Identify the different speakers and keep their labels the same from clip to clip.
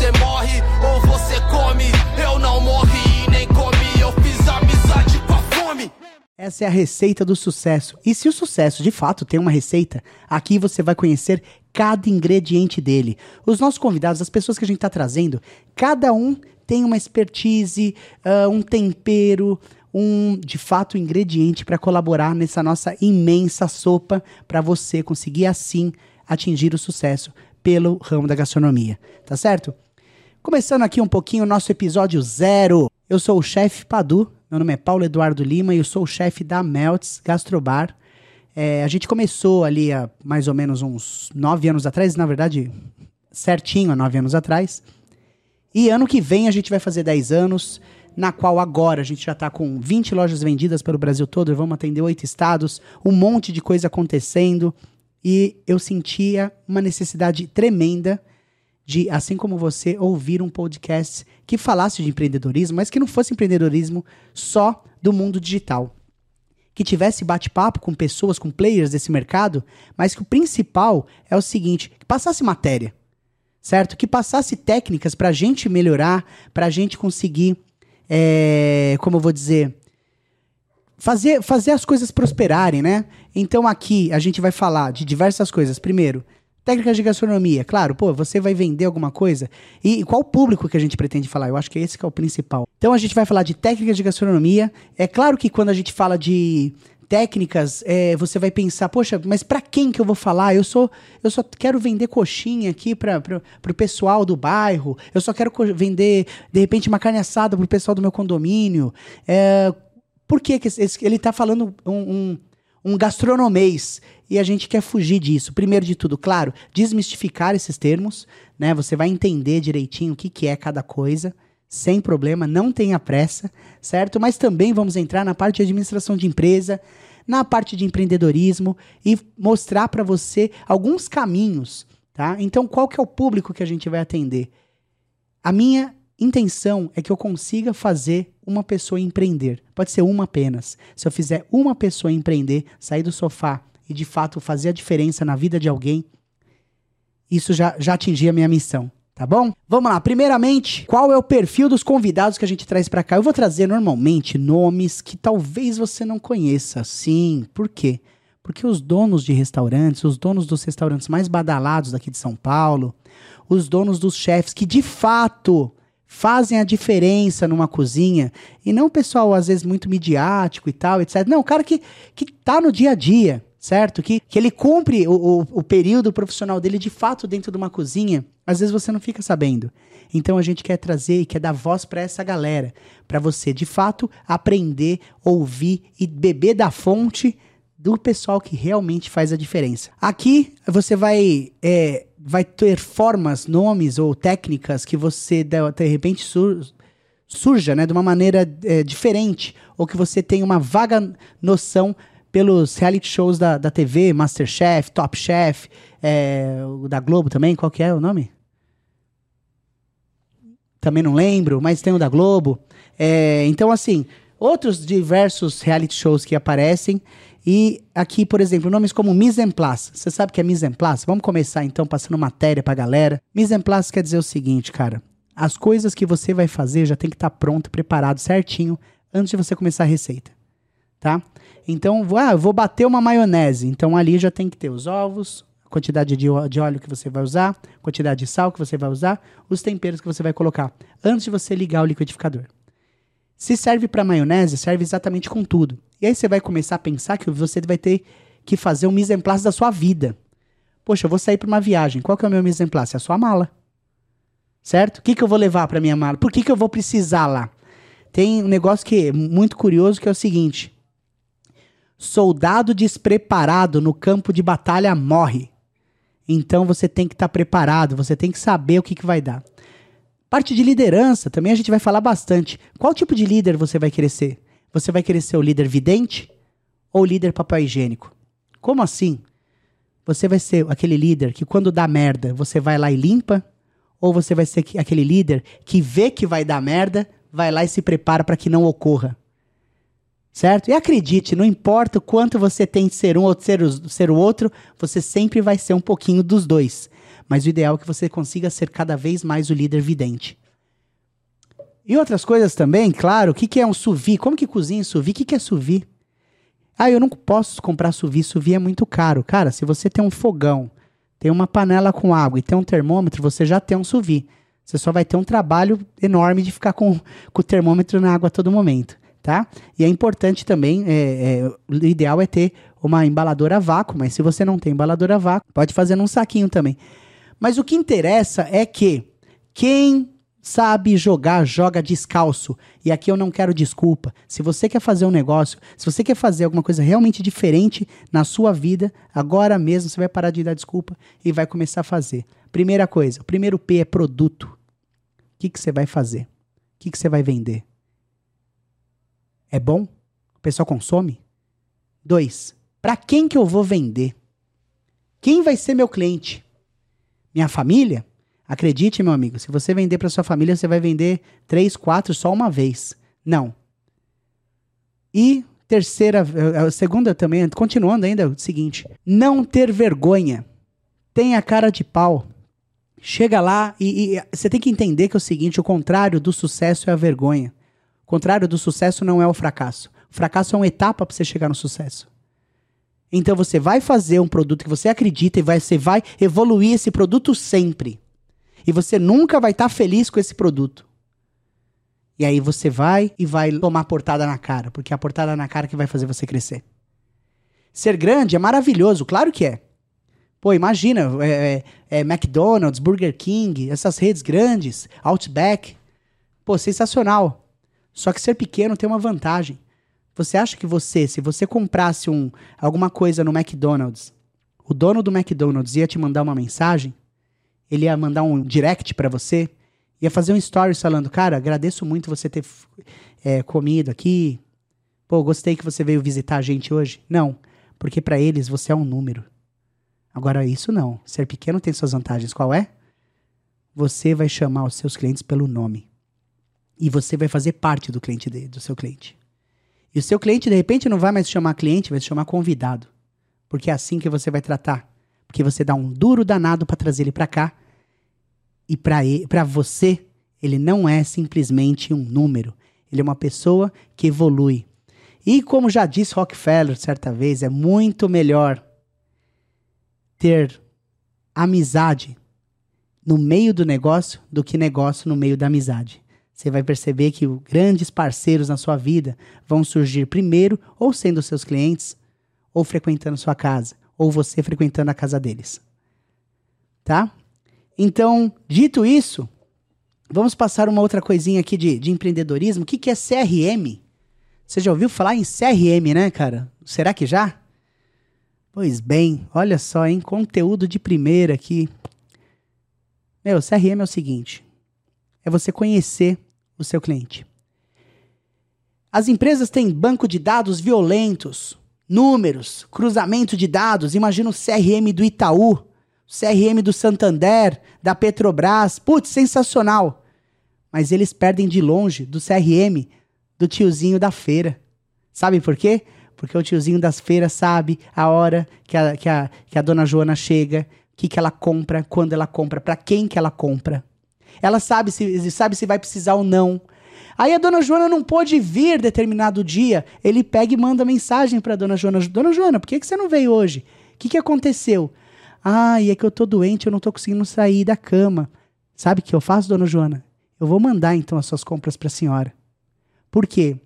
Speaker 1: você morre ou você come. Eu não morri nem comi, eu fiz amizade com a fome.
Speaker 2: Essa é a receita do sucesso. E se o sucesso de fato tem uma receita, aqui você vai conhecer cada ingrediente dele. Os nossos convidados, as pessoas que a gente está trazendo, cada um tem uma expertise, uh, um tempero, um de fato ingrediente para colaborar nessa nossa imensa sopa para você conseguir assim atingir o sucesso pelo ramo da gastronomia, tá certo? Começando aqui um pouquinho o nosso episódio zero. Eu sou o chefe Padu, meu nome é Paulo Eduardo Lima e eu sou o chefe da Melts Gastrobar. É, a gente começou ali há mais ou menos uns nove anos atrás, na verdade, certinho há nove anos atrás. E ano que vem a gente vai fazer dez anos, na qual agora a gente já está com 20 lojas vendidas pelo Brasil todo, vamos atender oito estados, um monte de coisa acontecendo. E eu sentia uma necessidade tremenda de, assim como você, ouvir um podcast que falasse de empreendedorismo, mas que não fosse empreendedorismo só do mundo digital. Que tivesse bate-papo com pessoas, com players desse mercado, mas que o principal é o seguinte: que passasse matéria, certo? Que passasse técnicas para a gente melhorar, para a gente conseguir, é, como eu vou dizer, fazer, fazer as coisas prosperarem, né? Então aqui a gente vai falar de diversas coisas. Primeiro, técnicas de gastronomia. Claro, pô, você vai vender alguma coisa. E, e qual público que a gente pretende falar? Eu acho que esse que é o principal. Então a gente vai falar de técnicas de gastronomia. É claro que quando a gente fala de técnicas, é, você vai pensar, poxa, mas para quem que eu vou falar? Eu sou, eu só quero vender coxinha aqui para o pessoal do bairro. Eu só quero vender de repente uma carne assada para o pessoal do meu condomínio. É, por que, que ele está falando um, um, um gastronomês? E a gente quer fugir disso. Primeiro de tudo, claro, desmistificar esses termos, né? Você vai entender direitinho o que, que é cada coisa, sem problema, não tenha pressa, certo? Mas também vamos entrar na parte de administração de empresa, na parte de empreendedorismo e mostrar para você alguns caminhos, tá? Então, qual que é o público que a gente vai atender? A minha intenção é que eu consiga fazer uma pessoa empreender. Pode ser uma apenas. Se eu fizer uma pessoa empreender, sair do sofá e de fato fazer a diferença na vida de alguém, isso já, já atingi a minha missão. Tá bom? Vamos lá. Primeiramente, qual é o perfil dos convidados que a gente traz para cá? Eu vou trazer normalmente nomes que talvez você não conheça. Sim, por quê? Porque os donos de restaurantes, os donos dos restaurantes mais badalados daqui de São Paulo, os donos dos chefes que de fato fazem a diferença numa cozinha. E não o pessoal, às vezes, muito midiático e tal, etc. Não, o cara que, que tá no dia a dia, certo? Que, que ele cumpre o, o, o período profissional dele de fato dentro de uma cozinha. Às vezes você não fica sabendo. Então a gente quer trazer e quer dar voz para essa galera, para você de fato aprender, ouvir e beber da fonte do pessoal que realmente faz a diferença. Aqui você vai é, vai ter formas, nomes ou técnicas que você de, repente sur, surja né, de uma maneira é, diferente ou que você tem uma vaga noção pelos reality shows da, da TV, Masterchef, Top Chef, é, da Globo também, qual que é o nome? Também não lembro, mas tem o da Globo. É, então, assim, outros diversos reality shows que aparecem e aqui, por exemplo, nomes como mise en place. Você sabe o que é mise en place? Vamos começar então passando matéria pra galera. Mise en place quer dizer o seguinte, cara. As coisas que você vai fazer já tem que estar tá pronto, preparado certinho antes de você começar a receita, tá? Então, ah, vou bater uma maionese. Então ali já tem que ter os ovos, a quantidade de, de óleo que você vai usar, a quantidade de sal que você vai usar, os temperos que você vai colocar antes de você ligar o liquidificador. Se serve para maionese, serve exatamente com tudo. E aí você vai começar a pensar que você vai ter que fazer um mise en place da sua vida. Poxa, eu vou sair para uma viagem. Qual que é o meu mise en place? É a sua mala. Certo? O que, que eu vou levar para minha mala? Por que, que eu vou precisar lá? Tem um negócio que é muito curioso que é o seguinte: soldado despreparado no campo de batalha morre. Então você tem que estar tá preparado, você tem que saber o que, que vai dar. Parte de liderança também a gente vai falar bastante. Qual tipo de líder você vai querer ser? Você vai querer ser o líder vidente ou o líder papel higiênico? Como assim? Você vai ser aquele líder que quando dá merda, você vai lá e limpa? Ou você vai ser aquele líder que vê que vai dar merda, vai lá e se prepara para que não ocorra? Certo? E acredite, não importa o quanto você tem de ser um ou de ser o, ser o outro, você sempre vai ser um pouquinho dos dois. Mas o ideal é que você consiga ser cada vez mais o líder vidente. E outras coisas também, claro, o que, que é um sous Como que cozinha sous O que, que é sous Ah, eu não posso comprar sous vide, é muito caro. Cara, se você tem um fogão, tem uma panela com água e tem um termômetro, você já tem um sous Você só vai ter um trabalho enorme de ficar com, com o termômetro na água a todo momento, tá? E é importante também, é, é, o ideal é ter uma embaladora a vácuo, mas se você não tem embaladora a vácuo, pode fazer num saquinho também. Mas o que interessa é que quem sabe jogar, joga descalço. E aqui eu não quero desculpa. Se você quer fazer um negócio, se você quer fazer alguma coisa realmente diferente na sua vida, agora mesmo você vai parar de dar desculpa e vai começar a fazer. Primeira coisa, o primeiro P é produto. O que, que você vai fazer? O que, que você vai vender? É bom? O pessoal consome? Dois, para quem que eu vou vender? Quem vai ser meu cliente? Minha família? Acredite, meu amigo, se você vender para sua família, você vai vender três, quatro só uma vez. Não. E terceira, eh, a segunda também, continuando ainda, o seguinte: não ter vergonha. Tenha cara de pau. Chega lá e, e você tem que entender que é o seguinte: o contrário do sucesso é a vergonha. Contrário do sucesso não é o fracasso. O fracasso é uma etapa para você chegar no sucesso. Então você vai fazer um produto que você acredita e vai, você vai evoluir esse produto sempre. E você nunca vai estar tá feliz com esse produto. E aí você vai e vai tomar portada na cara, porque é a portada na cara que vai fazer você crescer. Ser grande é maravilhoso, claro que é. Pô, imagina, é, é, é McDonald's, Burger King, essas redes grandes, Outback. Pô, sensacional. Só que ser pequeno tem uma vantagem. Você acha que você, se você comprasse um, alguma coisa no McDonald's, o dono do McDonald's ia te mandar uma mensagem? Ele ia mandar um direct para você? Ia fazer um story falando, cara, agradeço muito você ter é, comido aqui. Pô, gostei que você veio visitar a gente hoje. Não, porque para eles você é um número. Agora, isso não. Ser pequeno tem suas vantagens. Qual é? Você vai chamar os seus clientes pelo nome. E você vai fazer parte do cliente dele, do seu cliente. E o seu cliente, de repente, não vai mais te chamar cliente, vai te chamar convidado. Porque é assim que você vai tratar. Porque você dá um duro danado para trazer ele para cá. E para você, ele não é simplesmente um número. Ele é uma pessoa que evolui. E como já disse Rockefeller certa vez, é muito melhor ter amizade no meio do negócio do que negócio no meio da amizade você vai perceber que grandes parceiros na sua vida vão surgir primeiro ou sendo seus clientes, ou frequentando sua casa, ou você frequentando a casa deles. Tá? Então, dito isso, vamos passar uma outra coisinha aqui de, de empreendedorismo. O que, que é CRM? Você já ouviu falar em CRM, né, cara? Será que já? Pois bem, olha só, hein? Conteúdo de primeira aqui. Meu, CRM é o seguinte: é você conhecer o seu cliente. As empresas têm banco de dados violentos, números, cruzamento de dados. Imagina o CRM do Itaú, o CRM do Santander, da Petrobras. Putz, sensacional. Mas eles perdem de longe do CRM do tiozinho da feira. Sabe por quê? Porque o tiozinho das feiras sabe a hora que a, que a, que a dona Joana chega, o que, que ela compra, quando ela compra, para quem que ela compra. Ela sabe se, sabe se vai precisar ou não. Aí a dona Joana não pôde vir determinado dia. Ele pega e manda mensagem para dona Joana: Dona Joana, por que, que você não veio hoje? O que, que aconteceu? Ah, e é que eu tô doente, eu não tô conseguindo sair da cama. Sabe o que eu faço, dona Joana? Eu vou mandar então as suas compras para a senhora. Por quê?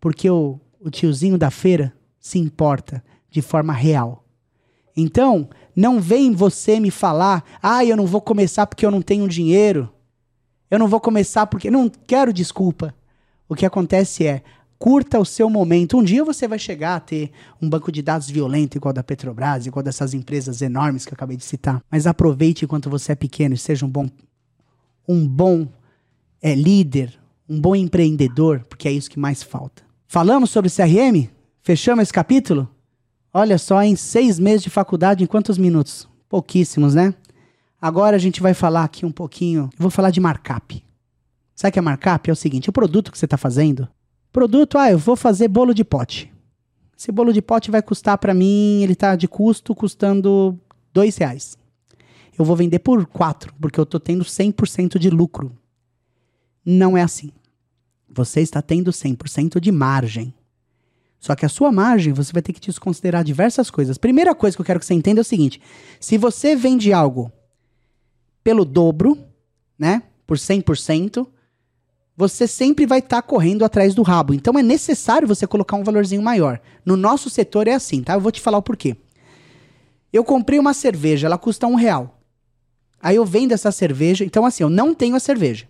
Speaker 2: Porque o, o tiozinho da feira se importa de forma real. Então, não vem você me falar, ah, eu não vou começar porque eu não tenho dinheiro. Eu não vou começar porque. Não quero desculpa. O que acontece é, curta o seu momento. Um dia você vai chegar a ter um banco de dados violento igual da Petrobras, igual dessas empresas enormes que eu acabei de citar. Mas aproveite enquanto você é pequeno e seja um bom, um bom é, líder, um bom empreendedor, porque é isso que mais falta. Falamos sobre CRM? Fechamos esse capítulo? Olha só, em seis meses de faculdade, em quantos minutos? Pouquíssimos, né? Agora a gente vai falar aqui um pouquinho. Eu vou falar de markup. Sabe o que é markup? É o seguinte: o produto que você está fazendo. Produto, ah, eu vou fazer bolo de pote. Esse bolo de pote vai custar para mim, ele está de custo custando dois reais. eu vou vender por 4, porque eu tô tendo 100% de lucro. Não é assim. Você está tendo 100% de margem. Só que a sua margem, você vai ter que desconsiderar diversas coisas. Primeira coisa que eu quero que você entenda é o seguinte: se você vende algo pelo dobro, né, por 100%, você sempre vai estar tá correndo atrás do rabo. Então é necessário você colocar um valorzinho maior. No nosso setor é assim, tá? Eu vou te falar o porquê. Eu comprei uma cerveja, ela custa um real. Aí eu vendo essa cerveja, então assim, eu não tenho a cerveja.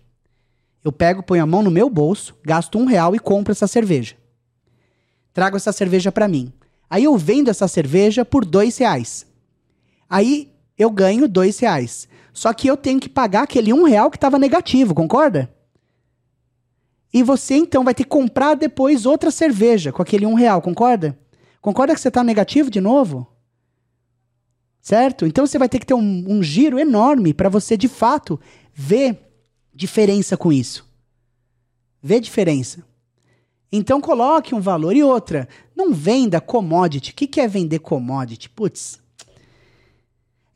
Speaker 2: Eu pego, ponho a mão no meu bolso, gasto um real e compro essa cerveja. Trago essa cerveja para mim. Aí eu vendo essa cerveja por dois reais. Aí eu ganho dois reais. Só que eu tenho que pagar aquele um real que estava negativo, concorda? E você então vai ter que comprar depois outra cerveja com aquele um real, concorda? Concorda que você está negativo de novo? Certo? Então você vai ter que ter um, um giro enorme para você de fato ver diferença com isso. Ver diferença. Então coloque um valor. E outra, não venda commodity. O que, é vender commodity? Putz,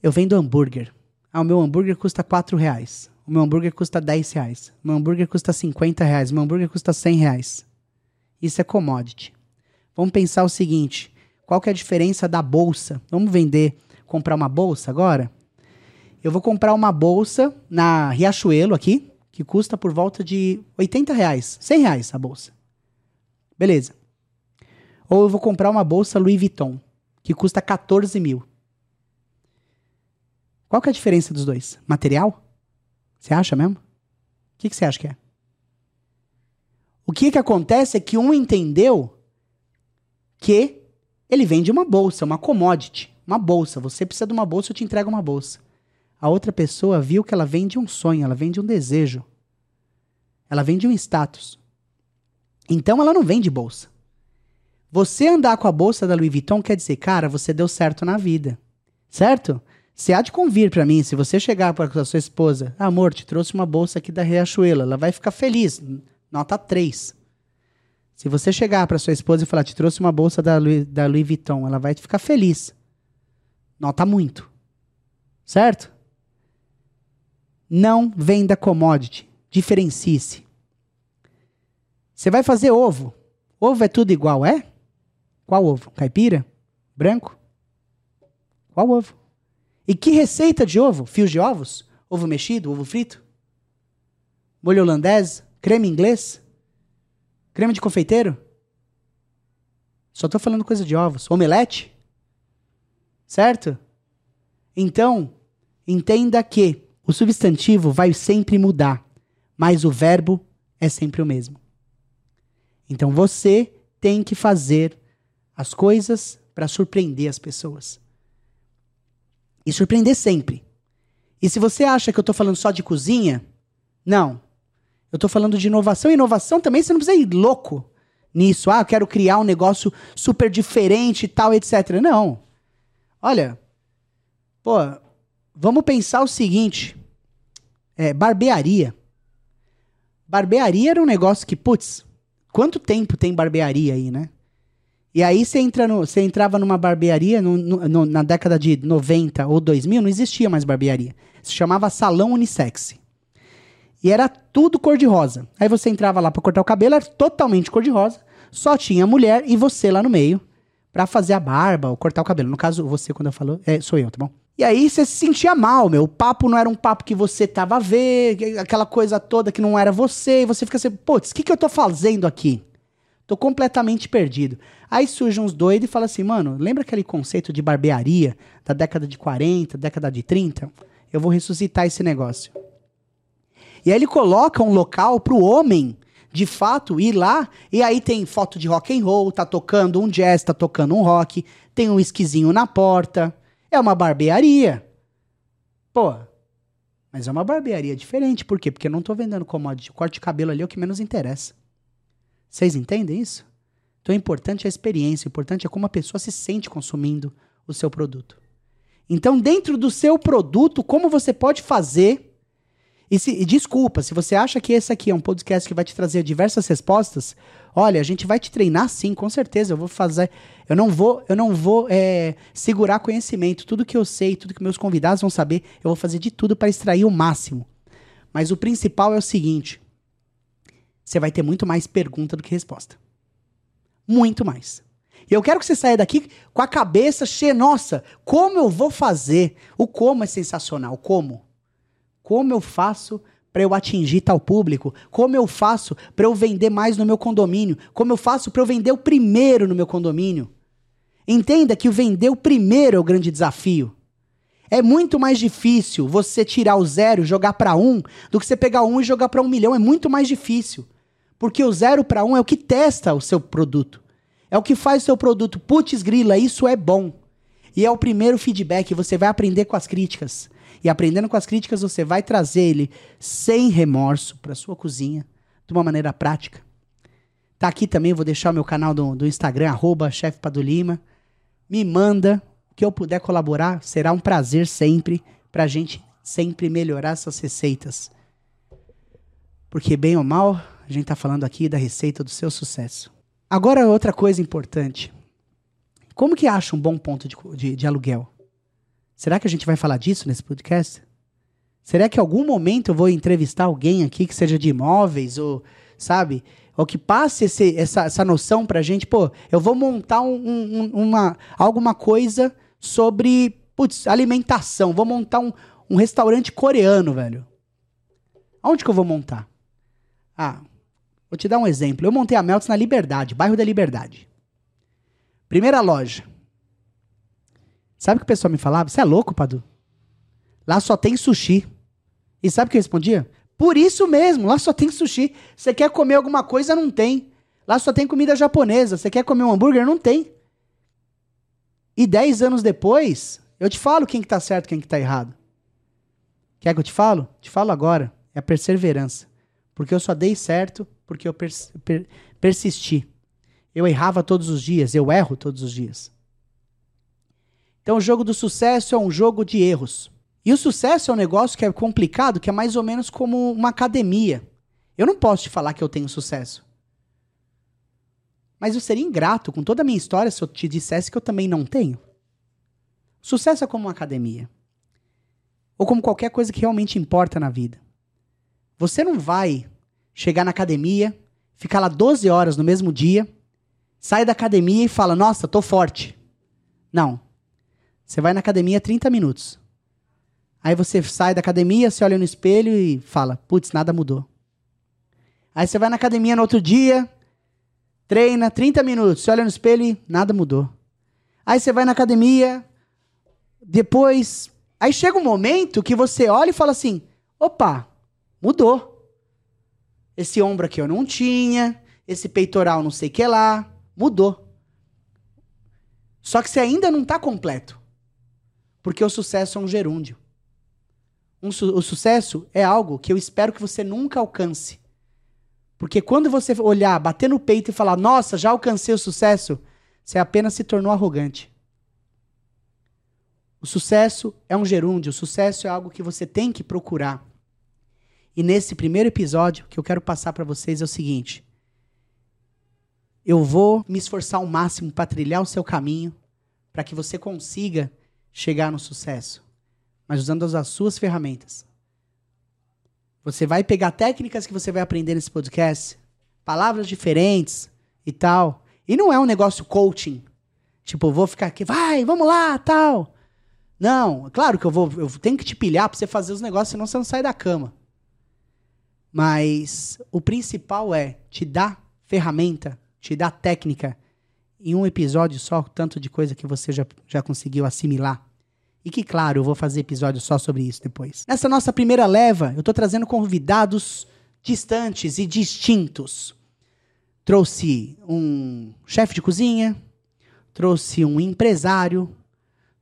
Speaker 2: eu vendo hambúrguer. Ah, o meu hambúrguer custa 4 reais. O meu hambúrguer custa 10 reais. O meu hambúrguer custa 50 reais. O meu hambúrguer custa 100 reais. Isso é commodity. Vamos pensar o seguinte: qual que é a diferença da bolsa? Vamos vender, comprar uma bolsa agora? Eu vou comprar uma bolsa na Riachuelo aqui, que custa por volta de 80 reais, 100 reais a bolsa. Beleza. Ou eu vou comprar uma bolsa Louis Vuitton, que custa 14 mil. Qual que é a diferença dos dois? Material? Você acha mesmo? O que, que você acha que é? O que, que acontece é que um entendeu que ele vende uma bolsa, uma commodity, uma bolsa. Você precisa de uma bolsa, eu te entrego uma bolsa. A outra pessoa viu que ela vende um sonho, ela vende um desejo. Ela vende um status. Então ela não vende bolsa. Você andar com a bolsa da Louis Vuitton quer dizer, cara, você deu certo na vida. Certo? Você há de convir para mim, se você chegar para a sua esposa, amor, te trouxe uma bolsa aqui da Riachuelo, ela vai ficar feliz. Nota 3. Se você chegar para sua esposa e falar, te trouxe uma bolsa da Louis, da Louis Vuitton, ela vai ficar feliz. Nota muito. Certo? Não venda commodity. Diferencie-se. Você vai fazer ovo. Ovo é tudo igual, é? Qual ovo? Caipira? Branco? Qual ovo? E que receita de ovo? Fios de ovos? Ovo mexido? Ovo frito? Molho holandês? Creme inglês? Creme de confeiteiro? Só estou falando coisa de ovos. Omelete? Certo? Então, entenda que o substantivo vai sempre mudar, mas o verbo é sempre o mesmo. Então você tem que fazer as coisas para surpreender as pessoas. E surpreender sempre. E se você acha que eu estou falando só de cozinha, não. Eu estou falando de inovação. Inovação também você não precisa ir louco nisso. Ah, eu quero criar um negócio super diferente e tal, etc. Não. Olha, pô, vamos pensar o seguinte: é, barbearia. Barbearia era um negócio que, putz, quanto tempo tem barbearia aí, né? E aí você, entra no, você entrava numa barbearia no, no, na década de 90 ou 2000, não existia mais barbearia. Se chamava salão unissex. E era tudo cor-de-rosa. Aí você entrava lá para cortar o cabelo, era totalmente cor-de-rosa. Só tinha mulher e você lá no meio para fazer a barba ou cortar o cabelo. No caso, você, quando eu falo, é, sou eu, tá bom? E aí você se sentia mal, meu. O papo não era um papo que você tava a ver, aquela coisa toda que não era você. E você fica assim, putz, o que, que eu tô fazendo aqui? Tô completamente perdido. Aí surge uns doidos e fala assim, mano, lembra aquele conceito de barbearia da década de 40, década de 30? Eu vou ressuscitar esse negócio. E aí ele coloca um local pro homem, de fato, ir lá, e aí tem foto de rock and roll, tá tocando um jazz, tá tocando um rock, tem um esquisinho na porta. É uma barbearia. Pô, mas é uma barbearia diferente. Por quê? Porque eu não tô vendendo commodity. O corte de cabelo ali é o que menos interessa. Vocês entendem isso? Então o importante é a experiência, o importante é como a pessoa se sente consumindo o seu produto. Então, dentro do seu produto, como você pode fazer E, se, e desculpa, se você acha que esse aqui é um podcast que vai te trazer diversas respostas, olha, a gente vai te treinar sim, com certeza. Eu vou fazer. Eu não vou, eu não vou é, segurar conhecimento. Tudo que eu sei, tudo que meus convidados vão saber, eu vou fazer de tudo para extrair o máximo. Mas o principal é o seguinte: você vai ter muito mais pergunta do que resposta. Muito mais. E eu quero que você saia daqui com a cabeça cheia. Nossa, como eu vou fazer? O como é sensacional. Como? Como eu faço para eu atingir tal público? Como eu faço para eu vender mais no meu condomínio? Como eu faço para eu vender o primeiro no meu condomínio? Entenda que o vender o primeiro é o grande desafio. É muito mais difícil você tirar o zero e jogar para um do que você pegar um e jogar para um milhão. É muito mais difícil. Porque o zero para um é o que testa o seu produto. É o que faz o seu produto. Putz, grila, isso é bom. E é o primeiro feedback. Você vai aprender com as críticas. E aprendendo com as críticas, você vai trazer ele sem remorso para sua cozinha, de uma maneira prática. Tá aqui também, vou deixar o meu canal do, do Instagram, arroba Padulima. Me manda, que eu puder colaborar, será um prazer sempre pra gente sempre melhorar essas receitas. Porque bem ou mal, a gente tá falando aqui da receita do seu sucesso. Agora, outra coisa importante. Como que acha um bom ponto de, de, de aluguel? Será que a gente vai falar disso nesse podcast? Será que em algum momento eu vou entrevistar alguém aqui que seja de imóveis ou, sabe? Ou que passe esse, essa, essa noção pra gente, pô, eu vou montar um, um, uma, alguma coisa sobre, putz, alimentação. Vou montar um, um restaurante coreano, velho. Aonde que eu vou montar? Ah, vou te dar um exemplo. Eu montei a Melts na Liberdade, bairro da Liberdade. Primeira loja. Sabe o que o pessoal me falava? Você é louco, Padu? Lá só tem sushi. E sabe o que eu respondia? Por isso mesmo, lá só tem sushi. Você quer comer alguma coisa? Não tem. Lá só tem comida japonesa. Você quer comer um hambúrguer? Não tem. E dez anos depois, eu te falo quem que tá certo quem que tá errado. Quer que eu te falo? Te falo agora. É a perseverança. Porque eu só dei certo porque eu pers per persisti. Eu errava todos os dias, eu erro todos os dias. Então, o jogo do sucesso é um jogo de erros. E o sucesso é um negócio que é complicado, que é mais ou menos como uma academia. Eu não posso te falar que eu tenho sucesso. Mas eu seria ingrato com toda a minha história se eu te dissesse que eu também não tenho. Sucesso é como uma academia. Ou como qualquer coisa que realmente importa na vida. Você não vai chegar na academia, ficar lá 12 horas no mesmo dia, sai da academia e fala: Nossa, tô forte. Não. Você vai na academia 30 minutos. Aí você sai da academia, você olha no espelho e fala: putz, nada mudou. Aí você vai na academia no outro dia, treina 30 minutos, você olha no espelho e nada mudou. Aí você vai na academia, depois. Aí chega um momento que você olha e fala assim: opa, mudou. Esse ombro aqui eu não tinha, esse peitoral não sei que lá, mudou. Só que você ainda não está completo. Porque o sucesso é um gerúndio. Um su o sucesso é algo que eu espero que você nunca alcance. Porque quando você olhar, bater no peito e falar, nossa, já alcancei o sucesso, você apenas se tornou arrogante. O sucesso é um gerúndio, o sucesso é algo que você tem que procurar. E nesse primeiro episódio que eu quero passar para vocês é o seguinte: eu vou me esforçar ao máximo para trilhar o seu caminho, para que você consiga chegar no sucesso, mas usando as suas ferramentas. Você vai pegar técnicas que você vai aprender nesse podcast, palavras diferentes e tal. E não é um negócio coaching. Tipo, vou ficar aqui, vai, vamos lá, tal. Não, claro que eu vou, eu tenho que te pilhar para você fazer os negócios, senão você não sai da cama. Mas o principal é te dar ferramenta, te dar técnica em um episódio só, tanto de coisa que você já, já conseguiu assimilar. E que, claro, eu vou fazer episódio só sobre isso depois. Nessa nossa primeira leva, eu estou trazendo convidados distantes e distintos. Trouxe um chefe de cozinha, trouxe um empresário,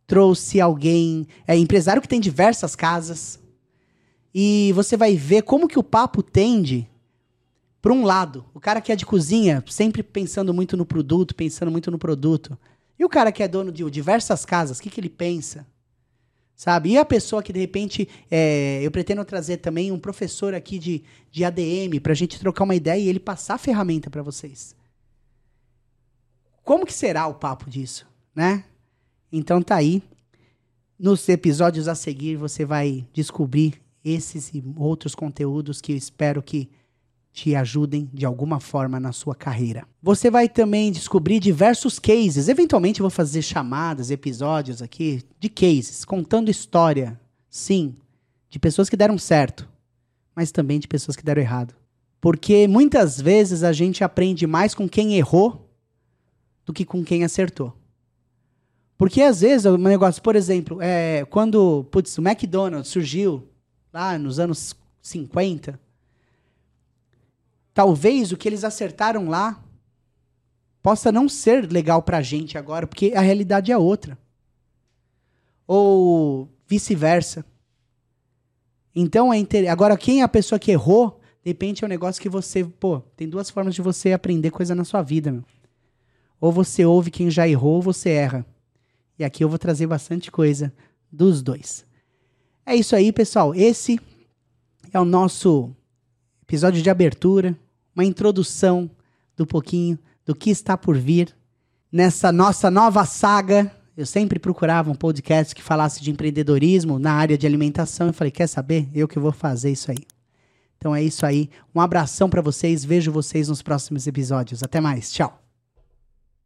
Speaker 2: trouxe alguém, é empresário que tem diversas casas. E você vai ver como que o papo tende por um lado, o cara que é de cozinha, sempre pensando muito no produto, pensando muito no produto. E o cara que é dono de diversas casas, o que, que ele pensa? Sabe? E a pessoa que de repente é, eu pretendo trazer também um professor aqui de, de ADM para a gente trocar uma ideia e ele passar a ferramenta para vocês. Como que será o papo disso, né? Então tá aí. Nos episódios a seguir você vai descobrir esses e outros conteúdos que eu espero que te ajudem de alguma forma na sua carreira. Você vai também descobrir diversos cases. Eventualmente vou fazer chamadas, episódios aqui de cases, contando história, sim, de pessoas que deram certo, mas também de pessoas que deram errado. Porque muitas vezes a gente aprende mais com quem errou do que com quem acertou. Porque às vezes o negócio, por exemplo, é, quando putz, o McDonald's surgiu lá nos anos 50, talvez o que eles acertaram lá possa não ser legal pra gente agora, porque a realidade é outra. Ou vice-versa. Então é inter... agora quem é a pessoa que errou, de repente é um negócio que você, pô, tem duas formas de você aprender coisa na sua vida, meu. Ou você ouve quem já errou, ou você erra. E aqui eu vou trazer bastante coisa dos dois. É isso aí, pessoal. Esse é o nosso episódio de abertura, uma introdução do pouquinho do que está por vir nessa nossa nova saga. Eu sempre procurava um podcast que falasse de empreendedorismo na área de alimentação. Eu falei, quer saber? Eu que vou fazer isso aí. Então é isso aí. Um abração para vocês. Vejo vocês nos próximos episódios. Até mais. Tchau.